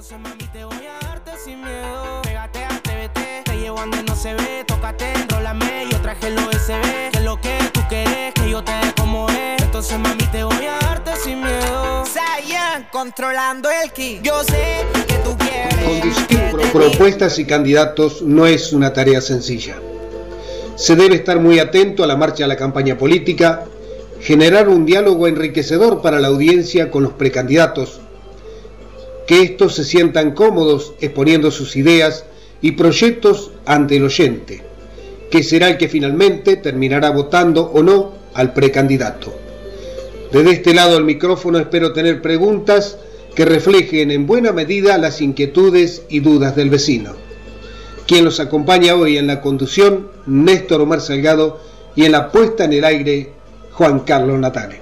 Entonces mami te voy a darte sin miedo. Pégate a TVT, te llevo donde no se ve. Tócate, enrólame, yo traje el OSB. Que es lo que tú querés, que yo te dé como es. Entonces mami te voy a darte sin miedo. Sayan, controlando el ki. Yo sé que tú quieres. Conducir propuestas y candidatos no es una tarea sencilla. Se debe estar muy atento a la marcha de la campaña política, generar un diálogo enriquecedor para la audiencia con los precandidatos, que estos se sientan cómodos exponiendo sus ideas y proyectos ante el oyente, que será el que finalmente terminará votando o no al precandidato. Desde este lado del micrófono espero tener preguntas que reflejen en buena medida las inquietudes y dudas del vecino. Quien los acompaña hoy en la conducción, Néstor Omar Salgado, y en la puesta en el aire, Juan Carlos Natale.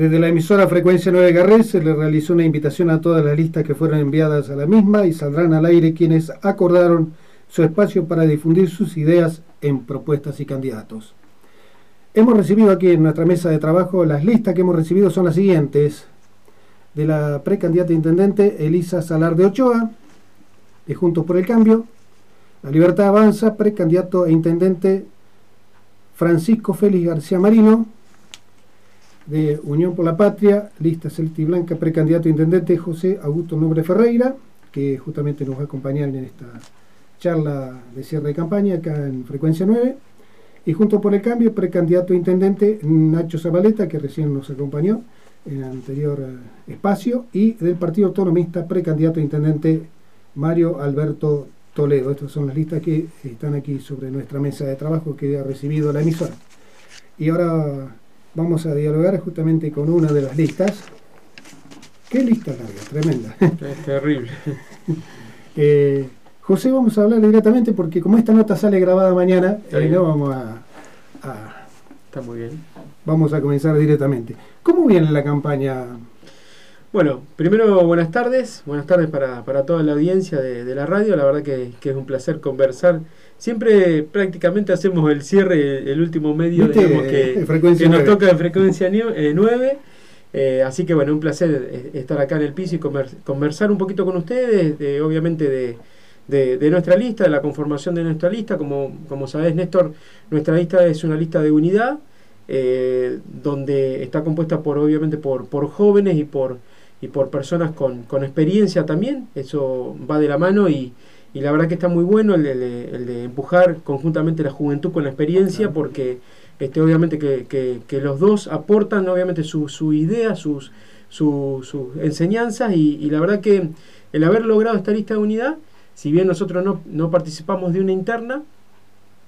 Desde la emisora Frecuencia 9 Garré se le realizó una invitación a todas las listas que fueron enviadas a la misma y saldrán al aire quienes acordaron su espacio para difundir sus ideas en propuestas y candidatos. Hemos recibido aquí en nuestra mesa de trabajo, las listas que hemos recibido son las siguientes. De la precandidata intendente Elisa Salar de Ochoa, de Juntos por el Cambio. La Libertad Avanza, precandidato e intendente Francisco Félix García Marino. De Unión por la Patria, lista Celti Blanca, precandidato e intendente José Augusto Nobre Ferreira, que justamente nos va a acompañar en esta charla de cierre de campaña en Frecuencia 9. Y junto por el cambio, precandidato a intendente Nacho Zabaleta, que recién nos acompañó en el anterior eh, espacio, y del Partido Autonomista, precandidato a intendente Mario Alberto Toledo. Estas son las listas que están aquí sobre nuestra mesa de trabajo que ha recibido la emisora. Y ahora vamos a dialogar justamente con una de las listas. ¿Qué lista larga? Tremenda. Es terrible. eh, José, vamos a hablar directamente porque como esta nota sale grabada mañana, eh, no vamos a, a, Está muy bien. Vamos a comenzar directamente. ¿Cómo viene la campaña? Bueno, primero buenas tardes, buenas tardes para, para toda la audiencia de, de la radio, la verdad que, que, es un placer conversar. Siempre prácticamente hacemos el cierre, el último medio digamos, que, que nos toca en frecuencia 9. Eh, así que bueno, un placer estar acá en el piso y conversar un poquito con ustedes, de, obviamente de, de, de, nuestra lista, de la conformación de nuestra lista. Como, como sabés, Néstor, nuestra lista es una lista de unidad, eh, donde está compuesta por, obviamente, por, por jóvenes y por, y por personas con, con, experiencia también. Eso va de la mano y, y la verdad que está muy bueno el de, el de, empujar conjuntamente la juventud con la experiencia, porque este, obviamente que, que, que, los dos aportan obviamente su, su idea, sus, su, sus enseñanzas y, y la verdad que el haber logrado esta lista de unidad si bien nosotros no, no, participamos de una interna,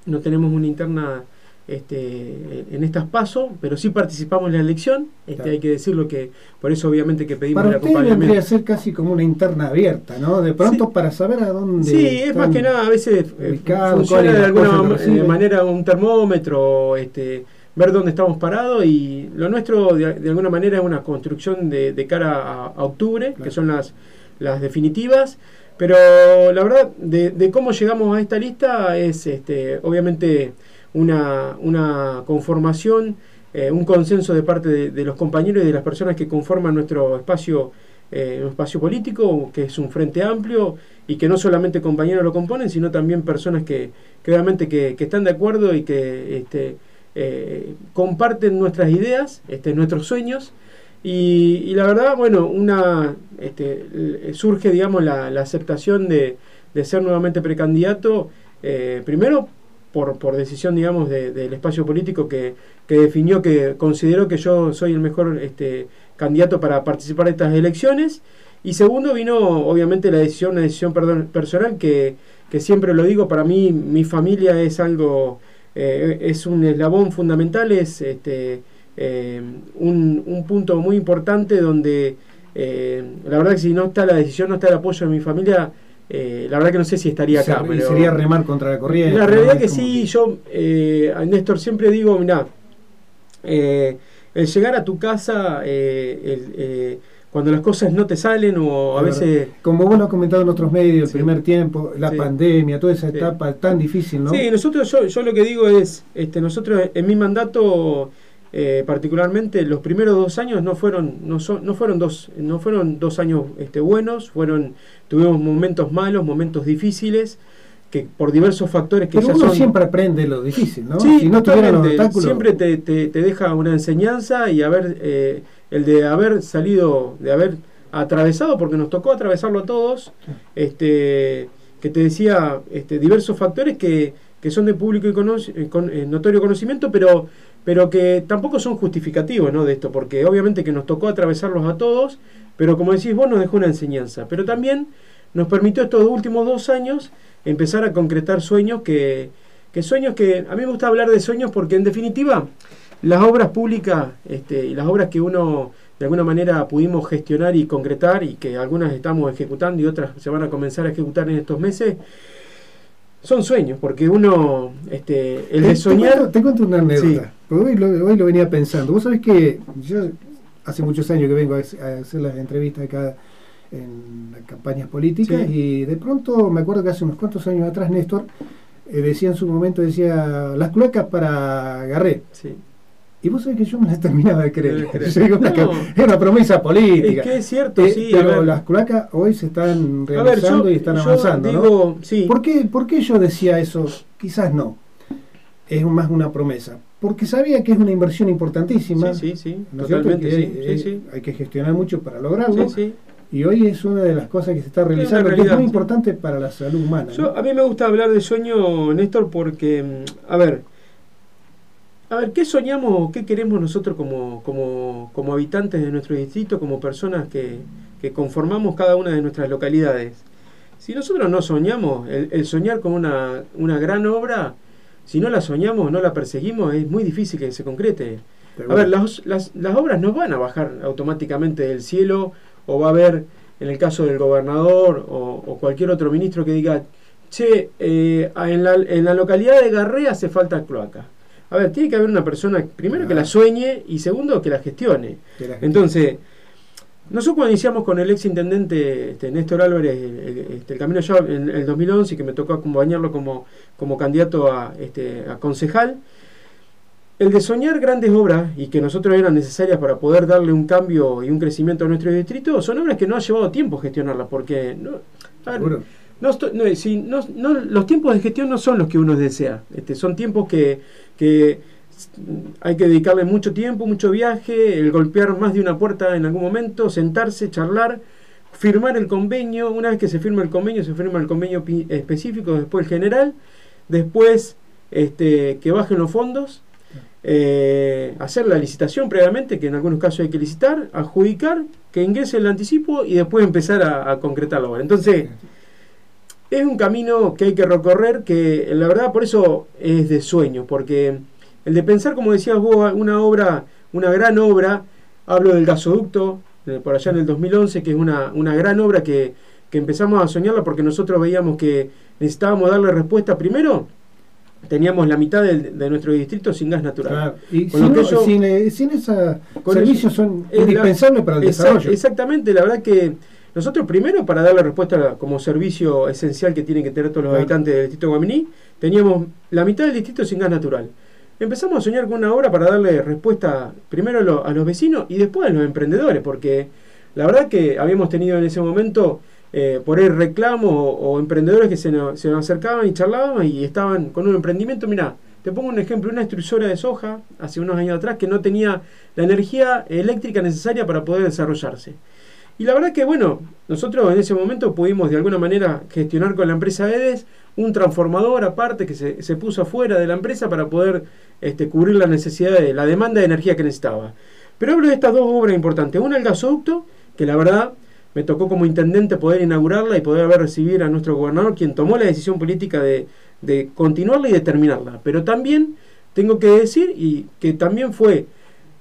no tenemos una interna este, en estas pasos, pero sí participamos en la elección, este, claro. hay que decirlo que por eso obviamente que pedimos para el acompañamiento. vendría a ser casi como una interna abierta, ¿no? De pronto sí. para saber a dónde Sí, es más que nada, a veces ubicado, funciona de alguna manera un termómetro, este ver dónde estamos parados y lo nuestro de, de alguna manera es una construcción de, de cara a, a octubre, claro. que son las, las definitivas. Pero la verdad, de, de, cómo llegamos a esta lista es este, obviamente una, una conformación, eh, un consenso de parte de, los compañeros y de las personas que conforman nuestro espacio, eh, espacio político, que es un frente amplio y que no solamente compañeros lo componen, sino también personas que, que que, que, están de acuerdo y que este, eh, comparten nuestras ideas, este, nuestros sueños. Y, la verdad, bueno, una este, surge, digamos, la, aceptación de, de, ser nuevamente precandidato, primero por, por decisión, digamos, de, del espacio político que, que, definió que consideró que yo soy el mejor este, candidato para participar de estas elecciones. Y segundo, vino obviamente la decisión, una decisión perdón, personal que, que siempre lo digo, para mí mi familia es algo, eh, es un eslabón fundamental, es... Este, eh, un, un, punto muy importante donde eh, la verdad que si no está la decisión, no está el apoyo de mi familia, eh, la verdad que no sé si estaría acá. pero sería remar contra la corriente. La realidad ¿no? que sí, yo eh, Néstor siempre digo, mira, el llegar a tu casa, el, cuando las cosas no te salen o a veces... Como vos lo has comentado en otros medios, sí. el primer tiempo, la sí. pandemia, toda esa etapa sí. tan difícil, ¿no? Sí, nosotros, yo, yo lo que digo es, este, nosotros en mi mandato eh, particularmente los primeros dos años no fueron no, son, no fueron dos no fueron dos años este, buenos fueron tuvimos momentos malos momentos difíciles que por diversos factores que Pero uno siempre aprende lo difícil no sí si no siempre te, te, deja una enseñanza y haber eh, el de haber salido de haber atravesado porque nos tocó atravesarlo a todos este que te decía este, diversos factores que, que son de público y eh, con, notorio conocimiento pero pero que tampoco son justificativos ¿no? de esto, porque obviamente que nos tocó atravesarlos a todos, pero como decís vos, nos dejó una enseñanza. Pero también nos permitió estos últimos dos años empezar a concretar sueños que, que sueños que, a mí me gusta hablar de sueños porque en definitiva las obras públicas este, y las obras que uno de alguna manera pudimos gestionar y concretar y que algunas estamos ejecutando y otras se van a comenzar a ejecutar en estos meses, son sueños, porque uno, este, el de soñar... Te cuento, una anécdota, hoy, lo, venía pensando. Vos sabés que yo hace muchos años que vengo a, hacer las entrevistas acá en las campañas políticas y de pronto me acuerdo que hace unos cuantos años atrás Néstor eh, decía en su momento, decía, las cloacas para Garré. Sí. Y vos sabés que yo me la terminaba de creer. es una promesa política. Es que es cierto, eh, sí. Pero las cloacas hoy se están realizando y están avanzando. Digo, sí. ¿Por, qué, ¿Por qué yo decía eso? Quizás no. Es más una promesa. Porque sabía que es una inversión importantísima. Sí, sí, sí. Totalmente, hay, sí, hay que gestionar mucho para lograrlo. Y hoy es una de las cosas que se está realizando, que es muy importante para la salud humana. Yo, A mí me gusta hablar de sueño, Néstor, porque, mm, a ver, a ver, ¿qué soñamos, qué queremos nosotros como, como, como habitantes de nuestro distrito, como personas que, que, conformamos cada una de nuestras localidades? Si nosotros no soñamos, el, soñar con una, una, gran obra, si no la soñamos, no la perseguimos, es muy difícil que se concrete. A ver, las, las, las obras no van a bajar automáticamente del cielo o va a haber, en el caso del gobernador o, o cualquier otro ministro que diga, che, eh, en, la, en la localidad de Garrea hace falta cloaca a ver, tiene que haber una persona, primero que la sueñe y segundo que la gestione. Entonces, nosotros cuando iniciamos con el ex intendente este, Néstor Álvarez este, el camino ya en el 2011 que me tocó acompañarlo como, como candidato a, este, a concejal, el de soñar grandes obras y que nosotros eran necesarias para poder darle un cambio y un crecimiento a nuestro distrito, son obras que no ha llevado tiempo gestionarlas, porque no, no, los tiempos de gestión no son los que uno desea, este, son tiempos que que hay que dedicarle mucho tiempo, mucho viaje, el golpear más de una puerta en algún momento, sentarse, charlar, firmar el convenio, una vez que se firma el convenio, se firma el convenio específico, después el general, después este, que bajen los fondos, eh, hacer la licitación previamente, que en algunos casos hay que licitar, adjudicar, que ingrese el anticipo y después empezar a, a. Entonces, es un camino que hay que recorrer, que la verdad por eso es de sueño, porque el de pensar, como decías vos, una obra, una gran obra, hablo del gasoducto, por allá en el 2011, que es una, una gran obra que, empezamos a soñarla porque nosotros veíamos que necesitábamos darle respuesta primero teníamos la mitad de, nuestro distrito sin gas natural. Y sin, esos servicios son indispensables para el desarrollo. Exactamente, la verdad que nosotros primero, para darle respuesta como servicio esencial que tienen que tener todos los habitantes del distrito de Guaminí, teníamos la mitad del distrito sin gas natural. Empezamos a soñar con una obra para darle respuesta primero a, los vecinos y después a los emprendedores, porque la verdad que habíamos tenido en ese momento eh, por ahí reclamos o, emprendedores que se nos, acercaban y charlaban y estaban con un emprendimiento. Mira, te pongo un ejemplo, una extrusora de soja hace unos años atrás que no tenía la energía eléctrica necesaria para poder desarrollarse. Y la verdad que, bueno, nosotros en ese momento pudimos de alguna manera gestionar con la empresa EDES un transformador aparte que se, se puso afuera de la empresa para poder este, cubrir la necesidad de la demanda de energía que necesitaba. Pero hablo de estas dos obras importantes. Una, el gasoducto, que la verdad me tocó como intendente poder inaugurarla y poder ver recibir a nuestro gobernador, quien tomó la decisión política de, de continuarla y de terminarla. Pero también tengo que decir, y que también fue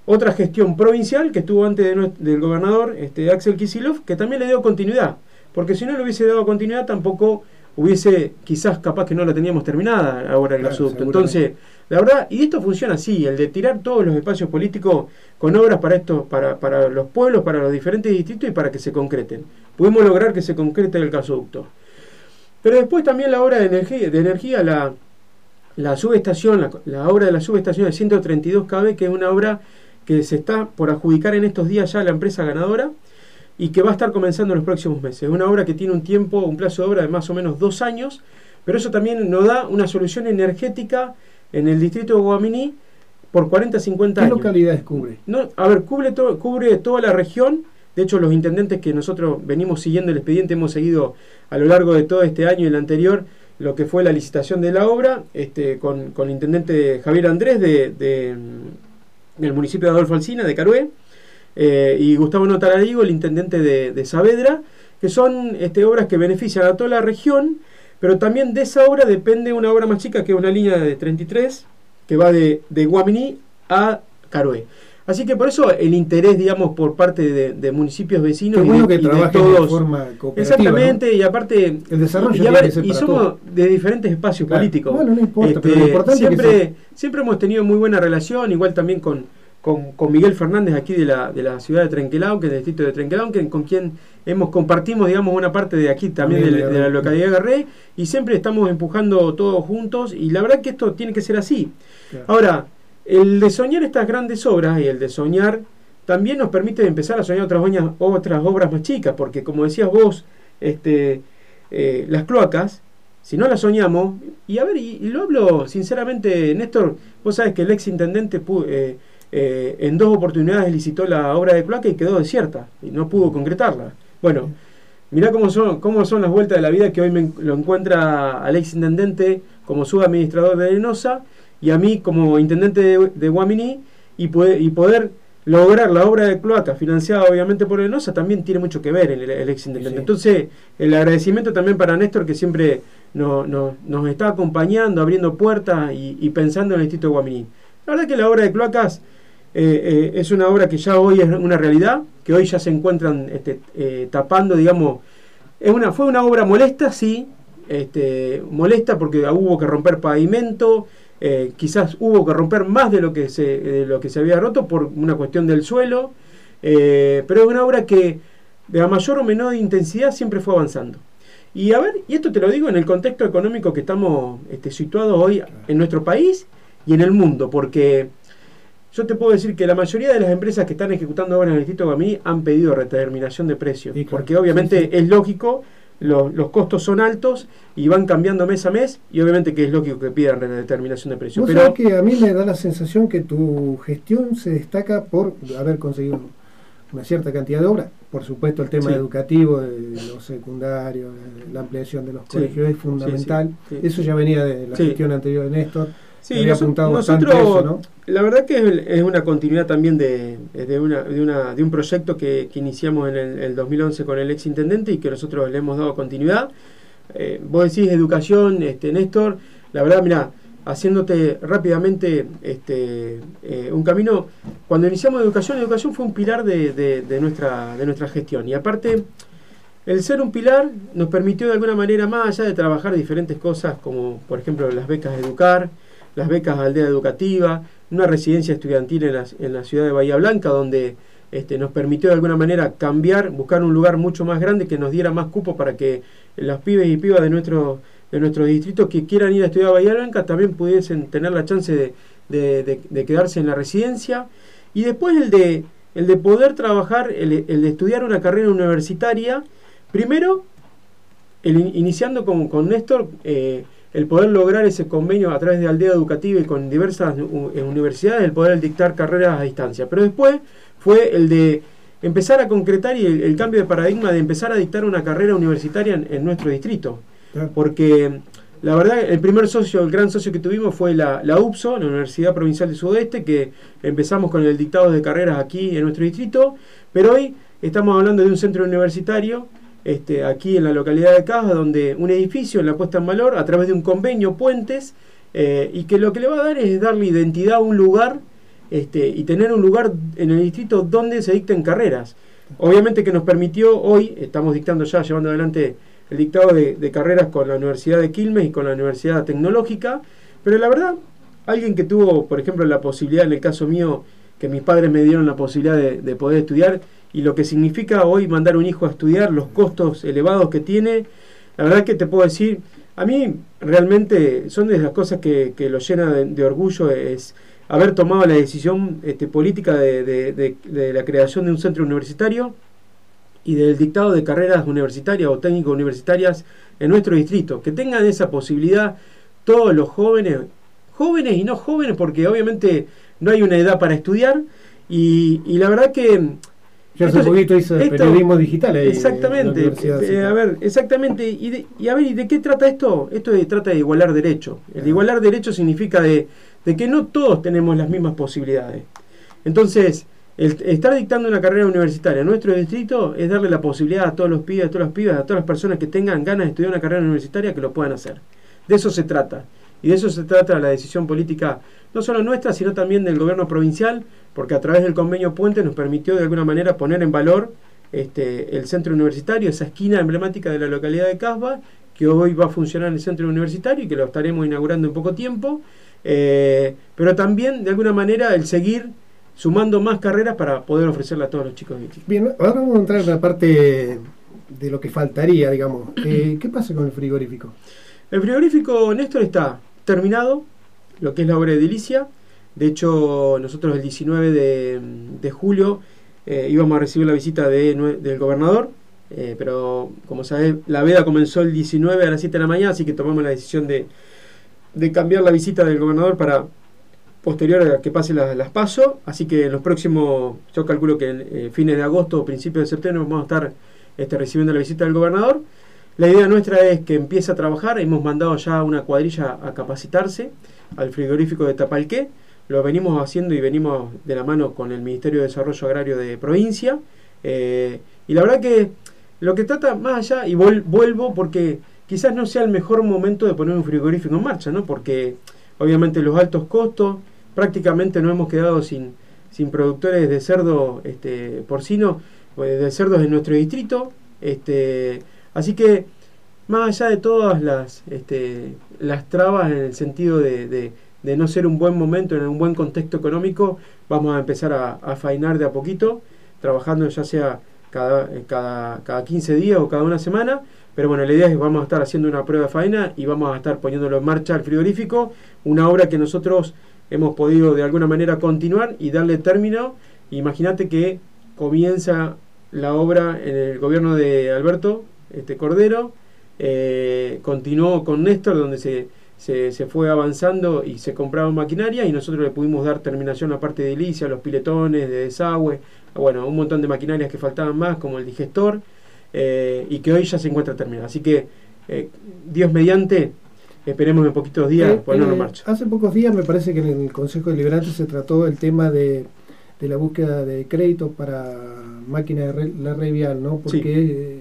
otra gestión provincial que estuvo antes del gobernador este, Axel Kisilov, que también le dio continuidad, porque si no le hubiese dado continuidad tampoco hubiese, quizás capaz que no la teníamos terminada ahora el gasoducto. Entonces, la verdad, y esto funciona así, el de tirar todos los espacios políticos con obras para esto, para, para los pueblos, para los diferentes distritos y para que se concreten. Pudimos lograr que se concrete el gasoducto. Pero después también la obra de energía, de energía la, la subestación, la, obra de la subestación de 132 kV, que es una obra que se está por adjudicar en estos días ya a la empresa ganadora y que va a estar comenzando en los próximos meses. Es una obra que tiene un tiempo, un plazo de obra de más o menos dos años, pero eso también nos da una solución energética en el distrito de Guaminí por 40 50 años. ¿Qué localidades cubre? No, a ver, cubre, cubre toda la región. De hecho, los intendentes que nosotros venimos siguiendo el expediente, hemos seguido a lo largo de todo este año y el anterior lo que fue la licitación de la obra este, con, con el intendente Javier Andrés de, del municipio de Adolfo Alsina, de Carué, eh, y Gustavo Notararigo, el intendente de, Saavedra, que son este, obras que benefician a toda la región, pero también de esa obra depende una obra más chica que es una línea de 33 que va de, de Guaminí a Caroé. Así que por eso el interés, digamos, por parte de, municipios vecinos y, que de todos. De forma exactamente, y aparte. El desarrollo y, somos de diferentes espacios políticos. Bueno, no importa, pero lo este, importante siempre, es siempre hemos tenido muy buena relación, igual también con, con, Miguel Fernández aquí de la, de la ciudad de Trenquelao, que es del distrito de Trenquelao, que, con quien hemos compartimos, digamos, una parte de aquí también de, la localidad de Garré, y siempre estamos empujando todos juntos, y la verdad que esto tiene que ser así. Ahora, el de soñar estas grandes obras y el de soñar también nos permite empezar a soñar otras, otras obras más chicas, porque como decías vos, este, eh, las cloacas, si no las soñamos, y a ver, y, lo hablo sinceramente, Néstor, vos sabes que el ex intendente eh, eh, en dos oportunidades licitó la obra de cloaca y quedó desierta, y no pudo concretarla. Bueno, mirá cómo son, cómo son las vueltas de la vida que hoy me, lo encuentra al ex intendente como subadministrador de Lenosa y a mí como intendente de, Guaminí y, y poder lograr la obra de cloaca financiada obviamente por Enosa también tiene mucho que ver el, el ex intendente. Entonces, el agradecimiento también para Néstor que siempre nos está acompañando, abriendo puertas y, pensando en el distrito de Guaminí. La verdad que la obra de cloacas eh, eh, es una obra que ya hoy es una realidad, que hoy ya se encuentran este, eh, tapando, digamos, es una, fue una obra molesta, sí, este, molesta porque hubo que romper pavimento, eh, quizás hubo que romper más de lo que se, de lo que se había roto por una cuestión del suelo, eh, pero es una obra que de mayor o menor intensidad siempre fue avanzando. Y a ver, y esto te lo digo en el contexto económico que estamos este, situados hoy en nuestro país y en el mundo, porque yo te puedo decir que la mayoría de las empresas que están ejecutando obras en el Distrito Guamí han pedido redeterminación de precios, porque obviamente es lógico los, costos son altos y van cambiando mes a mes y obviamente que es lógico que pidan determinación de precios. Pero que a mí me da la sensación que tu gestión se destaca por haber conseguido una cierta cantidad de obras. Por supuesto el tema educativo, de los secundarios, la ampliación de los colegios es fundamental. Eso ya venía de la gestión anterior de Néstor. Sí, nosotros, la verdad que es, una continuidad también de, de, una, de, una, de un proyecto que, iniciamos en el, 2011 con el ex intendente y que nosotros le hemos dado continuidad. Eh, vos decís educación, este, Néstor, la verdad, mira, haciéndote rápidamente este, eh, un camino, cuando iniciamos educación, educación fue un pilar de, de, nuestra, de nuestra gestión y aparte... El ser un pilar nos permitió de alguna manera, más allá de trabajar diferentes cosas, como por ejemplo las becas de educar, las becas Aldea Educativa, una residencia estudiantil en la, en la ciudad de Bahía Blanca, donde este, nos permitió de alguna manera cambiar, buscar un lugar mucho más grande que nos diera más cupo para que los pibes y pibas de nuestro, de nuestros distritos que quieran ir a estudiar a Bahía Blanca también pudiesen tener la chance de, quedarse en la residencia. Y después el de, el de poder trabajar, el, de estudiar una carrera universitaria, primero, el, iniciando con, con Néstor, eh, el poder lograr ese convenio a través de aldea educativa y con diversas eh, universidades, el poder dictar carreras a distancia. Pero después fue el de empezar a concretar y el, cambio de paradigma de empezar a dictar una carrera universitaria en, nuestro distrito. Porque la verdad, el primer socio, el gran socio que tuvimos fue la, la UPSO, la Universidad Provincial del Sudeste, que empezamos con el dictado de carreras aquí en nuestro distrito, pero hoy estamos hablando de un centro universitario este, aquí en la localidad de Caja, donde un edificio en la puesta en valor a través de un convenio Puentes, eh, y que lo que le va a dar es darle identidad a un lugar este, y tener un lugar en el distrito donde se dicten carreras. Obviamente que nos permitió hoy, estamos dictando ya, llevando adelante el dictado de, carreras con la Universidad de Quilmes y con la Universidad Tecnológica, pero la verdad, alguien que tuvo, por ejemplo, la posibilidad, en el caso mío, que mis padres me dieron la posibilidad de poder estudiar, y lo que significa hoy mandar un hijo a estudiar, los costos elevados que tiene, la verdad que te puedo decir, a mí realmente son de las cosas que, lo llena de, orgullo es haber tomado la decisión este, política de, la creación de un centro universitario y del dictado de carreras universitarias o técnicos universitarias en nuestro distrito. Que tengan esa posibilidad todos los jóvenes, jóvenes y no jóvenes, porque obviamente no hay una edad para estudiar. Y, y la verdad que ya hace poquito hizo periodismo digital. exactamente. Eh, a ver, exactamente. Y, y, a ver, ¿y de qué trata esto? Esto trata de igualar derecho. El igualar derecho significa de, que no todos tenemos las mismas posibilidades. Entonces, el estar dictando una carrera universitaria en nuestro distrito es darle la posibilidad a todos los pibes, a todas las pibas, a todas las personas que tengan ganas de estudiar una carrera universitaria que lo puedan hacer. De eso se trata. Y de eso se trata la decisión política, no solo nuestra, sino también del gobierno provincial, porque a través del convenio Puente nos permitió de alguna manera poner en valor este, el centro universitario, esa esquina emblemática de la localidad de Casba, que hoy va a funcionar en el centro universitario y que lo estaremos inaugurando en poco tiempo, eh, pero también de alguna manera el seguir sumando más carreras para poder ofrecerle a todos los chicos. Bien, ahora vamos a entrar en la parte de lo que faltaría, digamos. Eh, ¿Qué pasa con el frigorífico? El frigorífico, Néstor, está terminado, lo que es la obra de edilicia. De hecho, nosotros el 19 de, julio eh, íbamos a recibir la visita del gobernador, eh, pero como sabes, la veda comenzó el 19 a las 7 de la mañana, así que tomamos la decisión de, cambiar la visita del gobernador para posterior a que pase las, pasos. Así que en los próximos, yo calculo que en eh, fines de agosto o principios de septiembre vamos a estar este, recibiendo la visita del gobernador. La idea nuestra es que empiece a trabajar, hemos mandado ya una cuadrilla a capacitarse al frigorífico de Tapalqué, lo venimos haciendo y venimos de la mano con el Ministerio de Desarrollo Agrario de provincia, eh, y la verdad que lo que trata más allá, y vuelvo porque quizás no sea el mejor momento de poner un frigorífico en marcha, ¿no? porque obviamente los altos costos, prácticamente nos hemos quedado sin, sin productores de cerdo este, porcino, pues, de cerdos en nuestro distrito, este, Así que, más allá de todas las, este, las trabas en el sentido de, no ser un buen momento, en un buen contexto económico, vamos a empezar a, a fainar de a poquito, trabajando ya sea cada, cada, cada 15 días o cada una semana. Pero bueno, la idea es que vamos a estar haciendo una prueba de faena y vamos a estar poniéndolo en marcha al frigorífico, una obra que nosotros hemos podido de alguna manera continuar y darle término. Imagínate que comienza la obra en el gobierno de Alberto este Cordero, eh, continuó con Néstor, donde se, se, fue avanzando y se compraba maquinaria y nosotros le pudimos dar terminación a la parte de ilicia, los piletones, de desagüe, bueno, un montón de maquinarias que faltaban más, como el digestor, eh, y que hoy ya se encuentra terminada. Así que, eh, Dios mediante, esperemos en poquitos días ponerlo en marcha. Hace pocos días me parece que en el Consejo Deliberante se trató el tema de, de la búsqueda de crédito para máquinas de la red vial, ¿no? Porque Sí.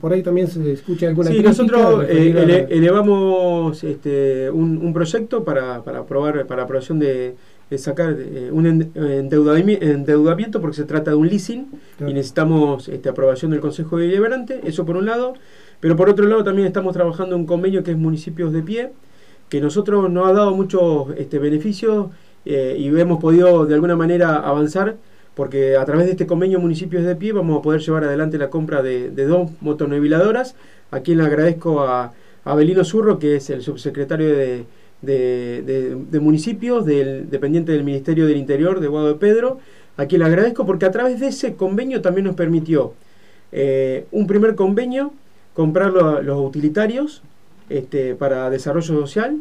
Por ahí también se escucha alguna Sí, nosotros eh, elevamos este, un, proyecto para, para aprobar, para aprobación de, sacar eh, un endeudamiento, porque se trata de un leasing y necesitamos este, aprobación del Consejo Deliberante, eso por un lado, pero por otro lado también estamos trabajando en un convenio que es Municipios de Pie, que nosotros nos ha dado muchos este, beneficios eh, y hemos podido de alguna manera avanzar porque a través de este convenio Municipios de Pie vamos a poder llevar adelante la compra de, dos motoneviladoras, a quien le agradezco a, Abelino Zurro, que es el subsecretario de, de, municipios, del, dependiente del Ministerio del Interior de Guado de Pedro, a quien le agradezco porque a través de ese convenio también nos permitió eh, un primer convenio, comprar los utilitarios este, para desarrollo social,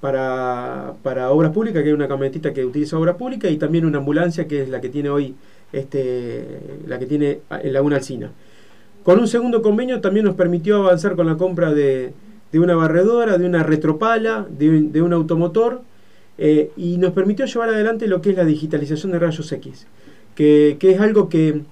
para, para obras públicas, que hay una camionetita que utiliza obra pública, y también una ambulancia que es la que tiene hoy este, la que tiene en Laguna Alcina. Con un segundo convenio también nos permitió avanzar con la compra de, de una barredora, de una retropala, de, de un automotor, eh, y nos permitió llevar adelante lo que es la digitalización de rayos X, que, que es algo que,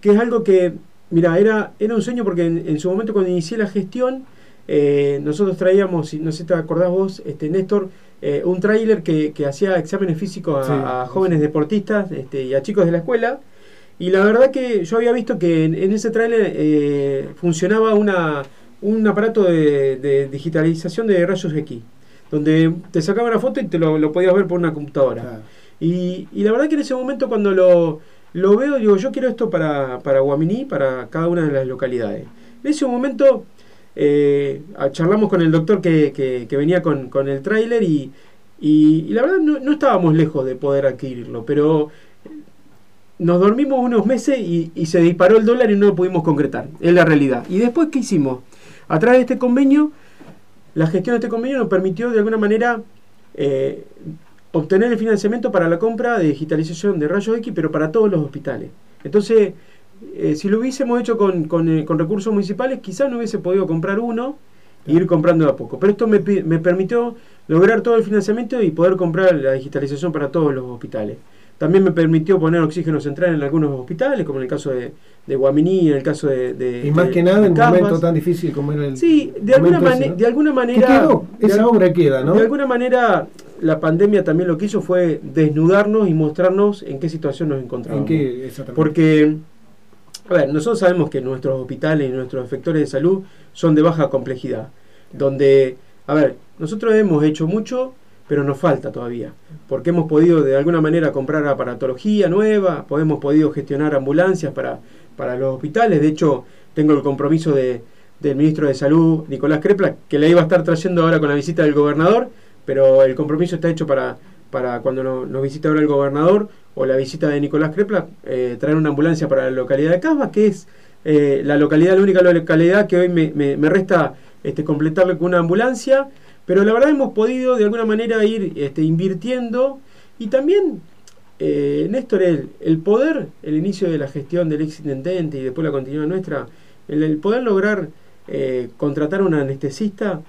que es algo que, mira, era, era un sueño porque en su momento cuando inicié la gestión, eh, nosotros traíamos, no sé si te acordás vos, este, Néstor, eh, un tráiler que, hacía exámenes físicos a, jóvenes deportistas este, y a chicos de la escuela. Y la verdad que yo había visto que en, ese tráiler eh, funcionaba una, un aparato de, digitalización de rayos X, donde te sacaba una foto y te lo, podías ver por una computadora. Y, la verdad que en ese momento cuando lo, lo veo, digo, yo quiero esto para, para Guaminí, para cada una de las localidades. En ese momento eh, charlamos con el doctor que, venía con, el tráiler y, la verdad no, estábamos lejos de poder adquirirlo, pero nos dormimos unos meses y, se disparó el dólar y no lo pudimos concretar, es la realidad. ¿Y después qué hicimos? A través de este convenio, la gestión de este convenio nos permitió de alguna manera eh, obtener el financiamiento para la compra de digitalización de rayos X, pero para todos los hospitales. Entonces, eh, si lo hubiésemos hecho con, eh, con, recursos municipales, quizás no hubiese podido comprar uno e ir comprando de a poco. Pero esto me, me, permitió lograr todo el financiamiento y poder comprar la digitalización para todos los hospitales. También me permitió poner oxígeno central en algunos hospitales, como en el caso de, de Guaminí, en el caso de... y más que nada en un momento tan difícil como era el... Sí, de alguna, de alguna manera... Esa obra queda, ¿no? De alguna manera la pandemia también lo que hizo fue desnudarnos y mostrarnos en qué situación nos encontramos. ¿En qué exactamente? Porque a ver, nosotros sabemos que nuestros hospitales y nuestros efectores de salud son de baja complejidad, donde, a ver, nosotros hemos hecho mucho, pero nos falta todavía, porque hemos podido de alguna manera comprar aparatología nueva, hemos podido gestionar ambulancias para, para los hospitales, de hecho, tengo el compromiso de, del ministro de Salud, Nicolás Crepla, que le iba a estar trayendo ahora con la visita del gobernador, pero el compromiso está hecho para, para cuando nos visite ahora el gobernador, o la visita de Nicolás Crepla, eh, traer una ambulancia para la localidad de Casbas, que es eh, la localidad, la única localidad que hoy me, me, resta este, completarle con una ambulancia, pero la verdad hemos podido de alguna manera ir este, invirtiendo. Y también, eh, Néstor, el, el, poder, el inicio de la gestión del ex intendente y después la continuidad nuestra, el, poder lograr eh, contratar a un anestesista,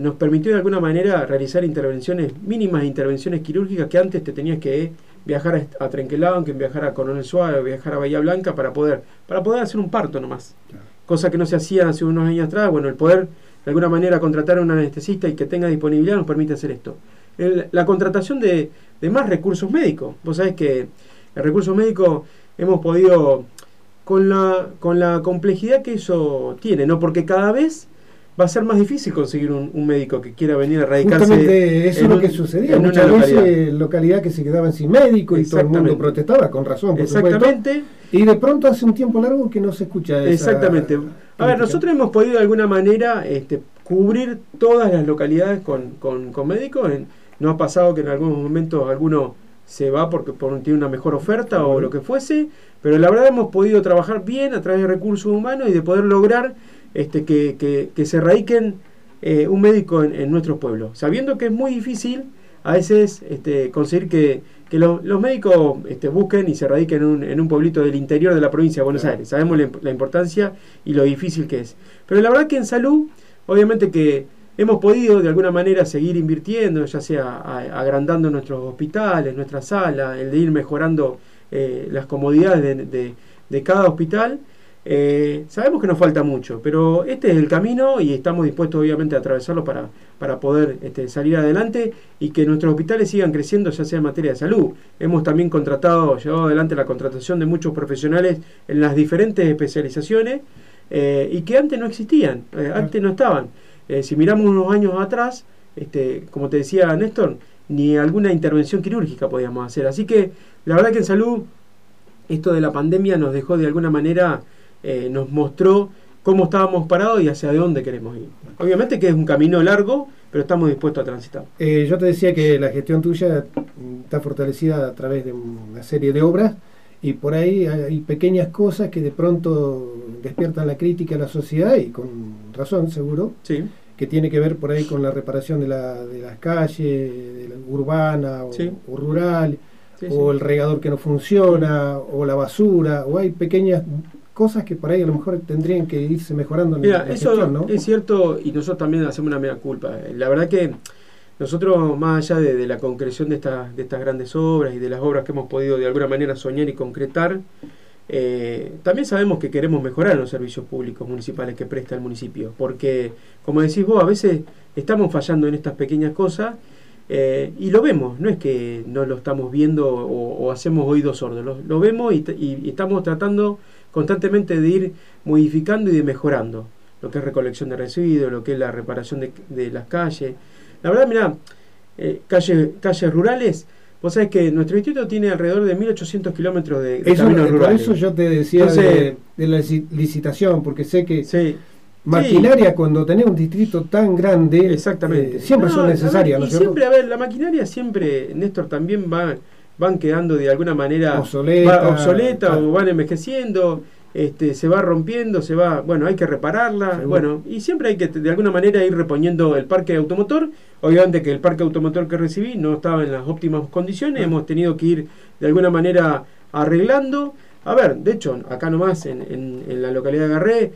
nos permitió de alguna manera realizar intervenciones, mínimas intervenciones quirúrgicas que antes te tenías que viajar a Trenquelado, que viajar a Coronel Suárez, viajar a Bahía Blanca para poder, para poder hacer un parto nomás. Cosa que no se hacía hace unos años atrás. Bueno, el poder de alguna manera contratar a un anestesista y que tenga disponibilidad nos permite hacer esto. la contratación de, de, más recursos médicos. Vos sabés que el recurso médico hemos podido, con la, con la complejidad que eso tiene, ¿no? Porque cada vez va a ser más difícil conseguir un, médico que quiera venir a radicarse. Justamente eso es lo que sucedía. Muchas veces localidad que se quedaban sin médico y todo el mundo protestaba, con razón, por Exactamente. Y de pronto hace un tiempo largo que no se escucha eso. Exactamente. A ver, nosotros hemos podido de alguna manera este, cubrir todas las localidades con, con, médicos. no ha pasado que en algunos momentos alguno se va porque por, tiene una mejor oferta o lo que fuese, pero la verdad hemos podido trabajar bien a través de recursos humanos y de poder lograr este, que, que, se radiquen eh, un médico en, nuestro pueblo, sabiendo que es muy difícil a veces este, conseguir que, los médicos este, busquen y se radiquen en un, en un, pueblito del interior de la provincia de Buenos Aires. Sabemos la, importancia y lo difícil que es. Pero la verdad que en salud, obviamente que hemos podido de alguna manera seguir invirtiendo, ya sea agrandando nuestros hospitales, nuestra sala, el de ir mejorando eh, las comodidades de, de cada hospital eh, sabemos que nos falta mucho, pero este es el camino y estamos dispuestos obviamente a atravesarlo para, para poder este, salir adelante y que nuestros hospitales sigan creciendo, ya sea en materia de salud. Hemos también contratado, llevado adelante la contratación de muchos profesionales en las diferentes especializaciones eh, y que antes no existían, eh, antes no estaban. si miramos unos años atrás, este, como te decía Néstor, ni alguna intervención quirúrgica podíamos hacer. Así que la verdad que en salud esto de la pandemia nos dejó de alguna manera eh, nos mostró cómo estábamos parados y hacia dónde queremos ir. Obviamente que es un camino largo, pero estamos dispuestos a transitar. Eh, yo te decía que la gestión tuya está fortalecida a través de una serie de obras y por ahí hay pequeñas cosas que de pronto despiertan la crítica a la sociedad y con razón seguro. Sí. que tiene que ver por ahí con la reparación de, la, de las calles, de la urbana o, rural, o el regador que no funciona, o la basura, o hay pequeñas cosas que por ahí a lo mejor tendrían que irse mejorando. Mira, eso es cierto y nosotros también hacemos una mea culpa. La verdad que nosotros, más allá de, la concreción de, estas de estas grandes obras y de las obras que hemos podido de alguna manera soñar y concretar, eh, también sabemos que queremos mejorar los servicios públicos municipales que presta el municipio, porque, como decís vos, a veces estamos fallando en estas pequeñas cosas eh, y lo vemos, no es que no lo estamos viendo o, hacemos oídos sordos, lo, vemos y, estamos tratando constantemente de ir modificando y de mejorando lo que es recolección de residuos, lo que es la reparación de, las calles. La verdad, mira, eh, calles, calles rurales, vos sabés que nuestro instituto tiene alrededor de 1800 kilómetros de, caminos rurales. Por eso yo te decía de, la licitación, porque sé que maquinaria cuando tenés un distrito tan grande exactamente siempre son necesarias y siempre a ver la maquinaria siempre Néstor también va van quedando de alguna manera obsoleta, obsoleta o van envejeciendo este, se va rompiendo, se va, bueno, hay que repararla, bueno, y siempre hay que de alguna manera ir reponiendo el parque automotor. Obviamente que el parque automotor que recibí no estaba en las óptimas condiciones, hemos tenido que ir de alguna manera arreglando. A ver, de hecho, acá nomás en, en, la localidad de Garré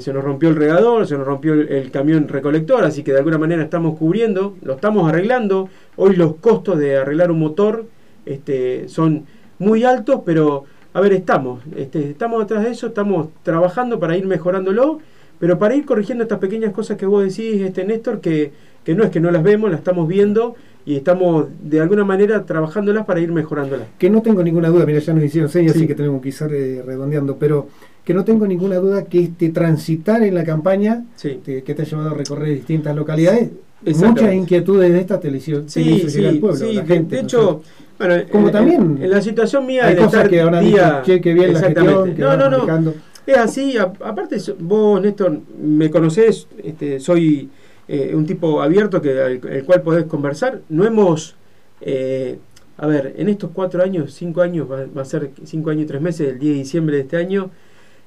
se nos rompió el regador, se nos rompió el, camión recolector, así que de alguna manera estamos cubriendo, lo estamos arreglando. Hoy los costos de arreglar un motor este, son muy altos, pero a ver, estamos, este, estamos atrás de eso, estamos trabajando para ir mejorándolo, pero para ir corrigiendo estas pequeñas cosas que vos decís, este Néstor, que, que no es que no las vemos, las estamos viendo y estamos de alguna manera trabajándolas para ir mejorándolas. Que no tengo ninguna duda, mira, ya nos hicieron señas, así que tenemos que ir eh, redondeando, pero que no tengo ninguna duda que este transitar en la campaña, que te ha llevado a recorrer distintas localidades, muchas inquietudes de esta televisión sí, sí, al pueblo, la gente, de hecho... Bueno, como también en la situación mía hay cosas que ahora día, che, que bien la gestión, que no, no, no. Es así, aparte vos, Néstor, me conocés, este, soy eh, un tipo abierto que el, cual podés conversar. No hemos, eh, a ver, en estos cuatro años, cinco años, va, a ser cinco años y tres meses, el 10 de diciembre de este año,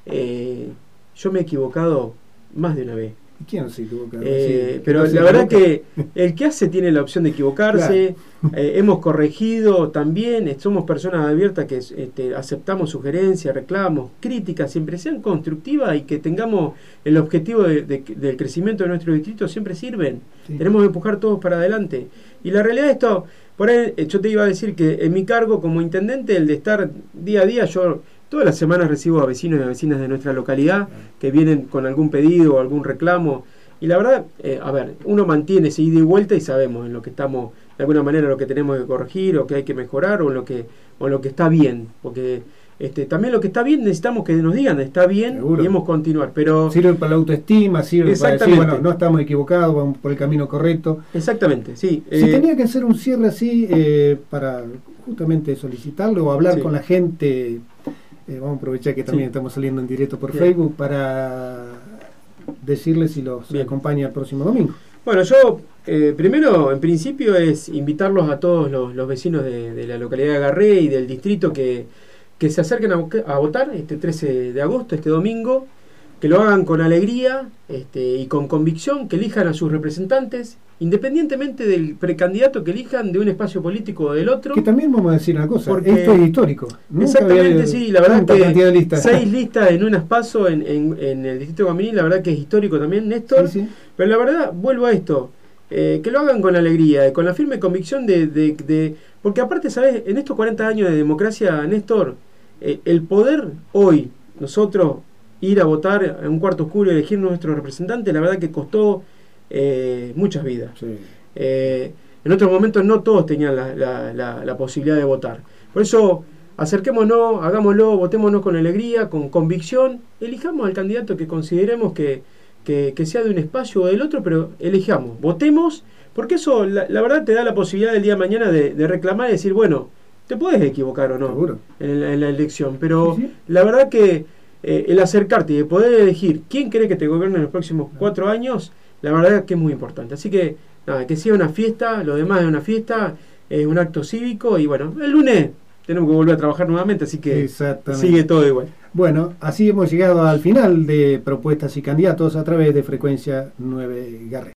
eh, yo me he equivocado más de una vez. ¿Quién se equivoca? Eh, pero la verdad que el que hace tiene la opción de equivocarse. Eh, hemos corregido también. Somos personas abiertas que este, aceptamos sugerencias, reclamos, críticas, siempre sean constructivas y que tengamos el objetivo del crecimiento de nuestro distrito, siempre sirven. Tenemos que empujar todos para adelante. Y la realidad de esto, por ahí eh, yo te iba a decir que en mi cargo como intendente, el de estar día a día, yo Todas las semanas recibo a vecinos y a vecinas de nuestra localidad que vienen con algún pedido o algún reclamo. Y la verdad, eh, a ver, uno mantiene ese ida y vuelta y sabemos en lo que estamos, de alguna manera, lo que tenemos que corregir o que hay que mejorar o en lo que, o lo que está bien. Porque este, también lo que está bien necesitamos que nos digan está bien y hemos continuar. Pero sirve para la autoestima, sirve para decir, bueno, no estamos equivocados, vamos por el camino correcto. Exactamente, sí. Si eh, tenía que hacer un cierre así eh, para justamente solicitarlo o hablar con la gente eh, vamos a aprovechar que también estamos saliendo en directo por Facebook para decirles si los acompaña el próximo domingo. Bueno, yo eh, primero, en principio, es invitarlos a todos los, vecinos de, la localidad de Garré y del distrito que, que se acerquen a, a, votar este 13 de agosto, este domingo, que lo hagan con alegría este, y con convicción, que elijan a sus representantes independientemente del precandidato que elijan de un espacio político o del otro. Que también vamos a decir una cosa, esto es histórico. exactamente, sí, la verdad que seis listas en un espacio en, en, el distrito de Guaminí, la verdad que es histórico también, Néstor. Pero la verdad, vuelvo a esto, eh, que lo hagan con alegría, con la firme convicción de, de, Porque aparte, ¿sabes? En estos 40 años de democracia, Néstor, eh, el poder hoy, nosotros ir a votar en un cuarto oscuro y elegir nuestro representante, la verdad que costó eh, muchas vidas. Eh, en otros momentos no todos tenían la, posibilidad de votar. Por eso, acerquémonos, hagámoslo, votémonos con alegría, con convicción, elijamos al candidato que consideremos que, sea de un espacio o del otro, pero elijamos, votemos, porque eso la, verdad te da la posibilidad del día de mañana de, reclamar y decir, bueno, te puedes equivocar o no en la, elección, pero la verdad que eh, el acercarte y poder elegir quién quiere que te gobierne en los próximos cuatro años, la verdad que es muy importante. Así que, nada, que sea una fiesta, lo demás es una fiesta, es un acto cívico y bueno, el lunes tenemos que volver a trabajar nuevamente, así que sigue todo igual. Bueno, así hemos llegado al final de propuestas y candidatos a través de frecuencia 9 Garre.